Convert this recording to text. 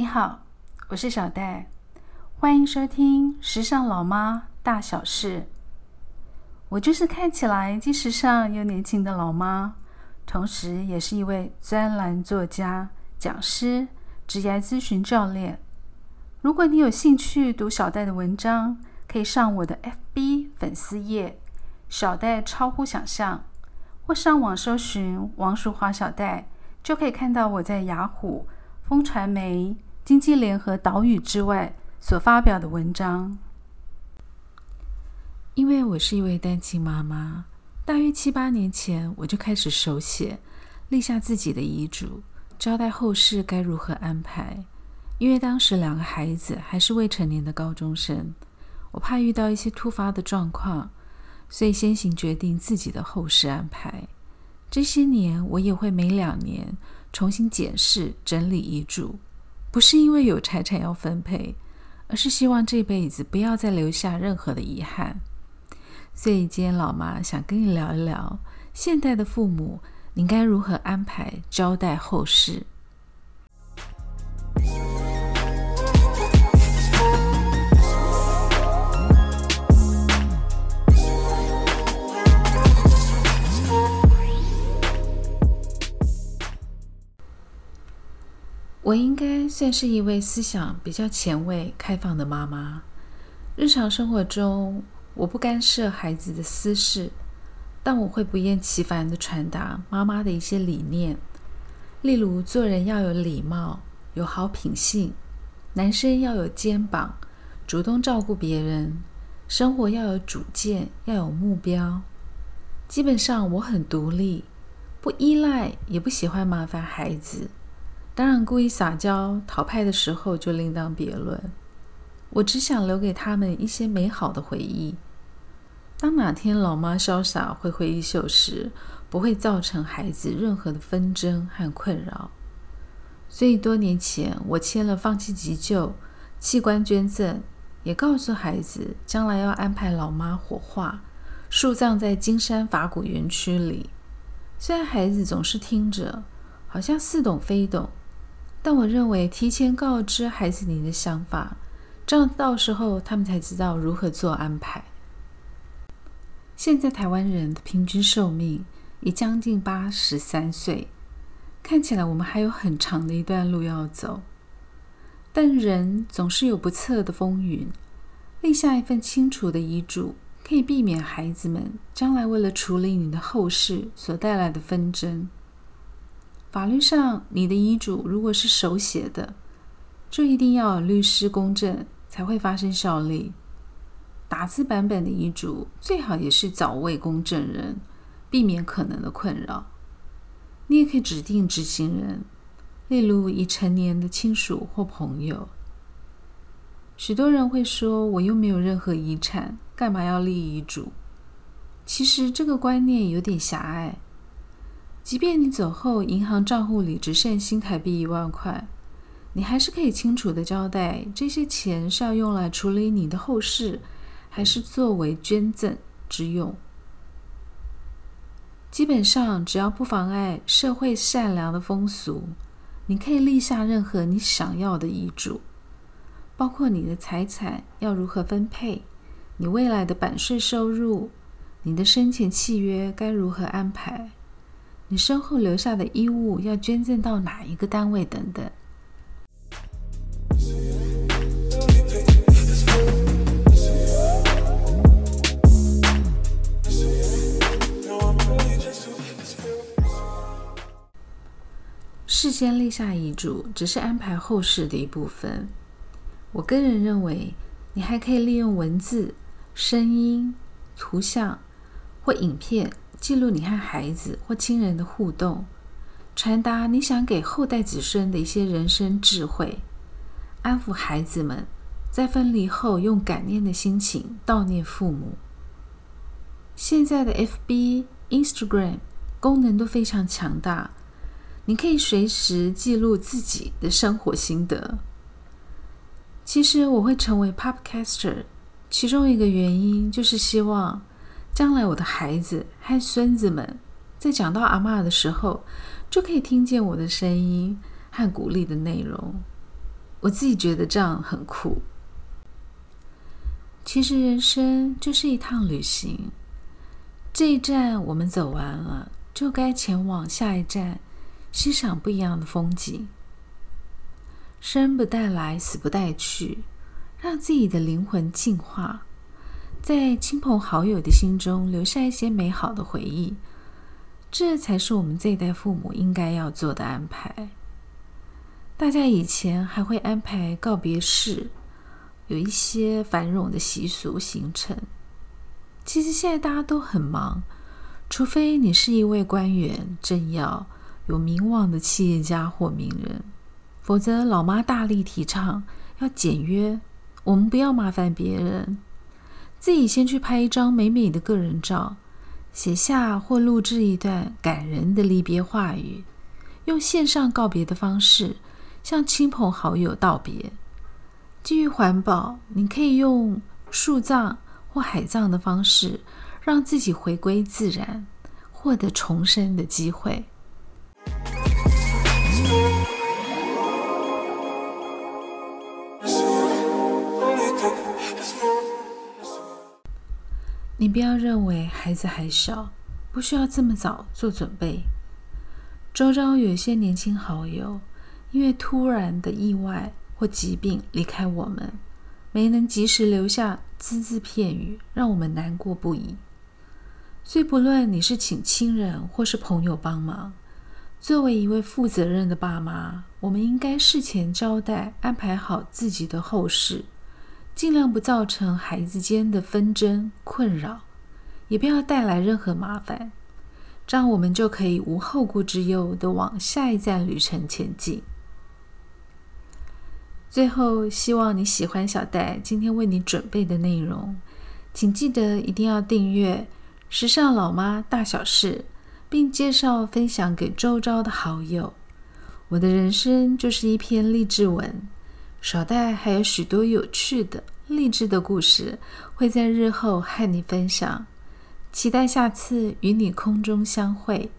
你好，我是小戴，欢迎收听《时尚老妈大小事》。我就是看起来既时尚又年轻的老妈，同时也是一位专栏作家、讲师、职业咨询教练。如果你有兴趣读小戴的文章，可以上我的 FB 粉丝页“小戴超乎想象”，或上网搜寻王淑华小戴，就可以看到我在雅虎、风传媒。经济联合岛屿之外所发表的文章。因为我是一位单亲妈妈，大约七八年前我就开始手写，立下自己的遗嘱，交代后事该如何安排。因为当时两个孩子还是未成年的高中生，我怕遇到一些突发的状况，所以先行决定自己的后事安排。这些年，我也会每两年重新检视、整理遗嘱。不是因为有财产要分配，而是希望这辈子不要再留下任何的遗憾。所以今天老妈想跟你聊一聊，现代的父母你该如何安排交代后事。我应该算是一位思想比较前卫、开放的妈妈。日常生活中，我不干涉孩子的私事，但我会不厌其烦地传达妈妈的一些理念。例如，做人要有礼貌、有好品性；男生要有肩膀，主动照顾别人；生活要有主见，要有目标。基本上，我很独立，不依赖，也不喜欢麻烦孩子。当然，故意撒娇讨拍的时候就另当别论。我只想留给他们一些美好的回忆。当哪天老妈潇洒挥挥衣袖时，不会造成孩子任何的纷争和困扰。所以多年前，我签了放弃急救、器官捐赠，也告诉孩子，将来要安排老妈火化、树葬在金山法古园区里。虽然孩子总是听着，好像似懂非懂。但我认为，提前告知孩子你的想法，这样到时候他们才知道如何做安排。现在台湾人的平均寿命已将近八十三岁，看起来我们还有很长的一段路要走。但人总是有不测的风云，立下一份清楚的遗嘱，可以避免孩子们将来为了处理你的后事所带来的纷争。法律上，你的遗嘱如果是手写的，就一定要有律师公证才会发生效力。打字版本的遗嘱最好也是早位公证人，避免可能的困扰。你也可以指定执行人，例如已成年的亲属或朋友。许多人会说：“我又没有任何遗产，干嘛要立遗嘱？”其实这个观念有点狭隘。即便你走后，银行账户里只剩新台币一万块，你还是可以清楚的交代这些钱是要用来处理你的后事，还是作为捐赠之用。基本上，只要不妨碍社会善良的风俗，你可以立下任何你想要的遗嘱，包括你的财产要如何分配，你未来的版税收入，你的生前契约该如何安排。你身后留下的衣物要捐赠到哪一个单位？等等。事先立下遗嘱只是安排后事的一部分。我个人认为，你还可以利用文字、声音、图像或影片。记录你和孩子或亲人的互动，传达你想给后代子孙的一些人生智慧，安抚孩子们，在分离后用感念的心情悼念父母。现在的 FB、Instagram 功能都非常强大，你可以随时记录自己的生活心得。其实我会成为 Podcaster，其中一个原因就是希望。将来我的孩子和孙子们在讲到阿妈的时候，就可以听见我的声音和鼓励的内容。我自己觉得这样很酷。其实人生就是一趟旅行，这一站我们走完了，就该前往下一站，欣赏不一样的风景。生不带来，死不带去，让自己的灵魂净化，在亲朋好友的心中留下一些美好的回忆，这才是我们这一代父母应该要做的安排。大家以前还会安排告别式。有一些繁荣的习俗形成。其实现在大家都很忙，除非你是一位官员、政要、有名望的企业家或名人，否则老妈大力提倡要简约。我们不要麻烦别人，自己先去拍一张美美的个人照，写下或录制一段感人的离别话语，用线上告别的方式向亲朋好友道别。基于环保，你可以用树葬或海葬的方式，让自己回归自然，获得重生的机会。你不要认为孩子还小，不需要这么早做准备。周遭有一些年轻好友，因为突然的意外。或疾病离开我们，没能及时留下只字片语，让我们难过不已。所以不论你是请亲人或是朋友帮忙，作为一位负责任的爸妈，我们应该事前交代，安排好自己的后事，尽量不造成孩子间的纷争困扰，也不要带来任何麻烦，这样我们就可以无后顾之忧的往下一站旅程前进。最后，希望你喜欢小戴今天为你准备的内容，请记得一定要订阅《时尚老妈大小事》，并介绍分享给周遭的好友。我的人生就是一篇励志文，手袋还有许多有趣的励志的故事会在日后和你分享，期待下次与你空中相会。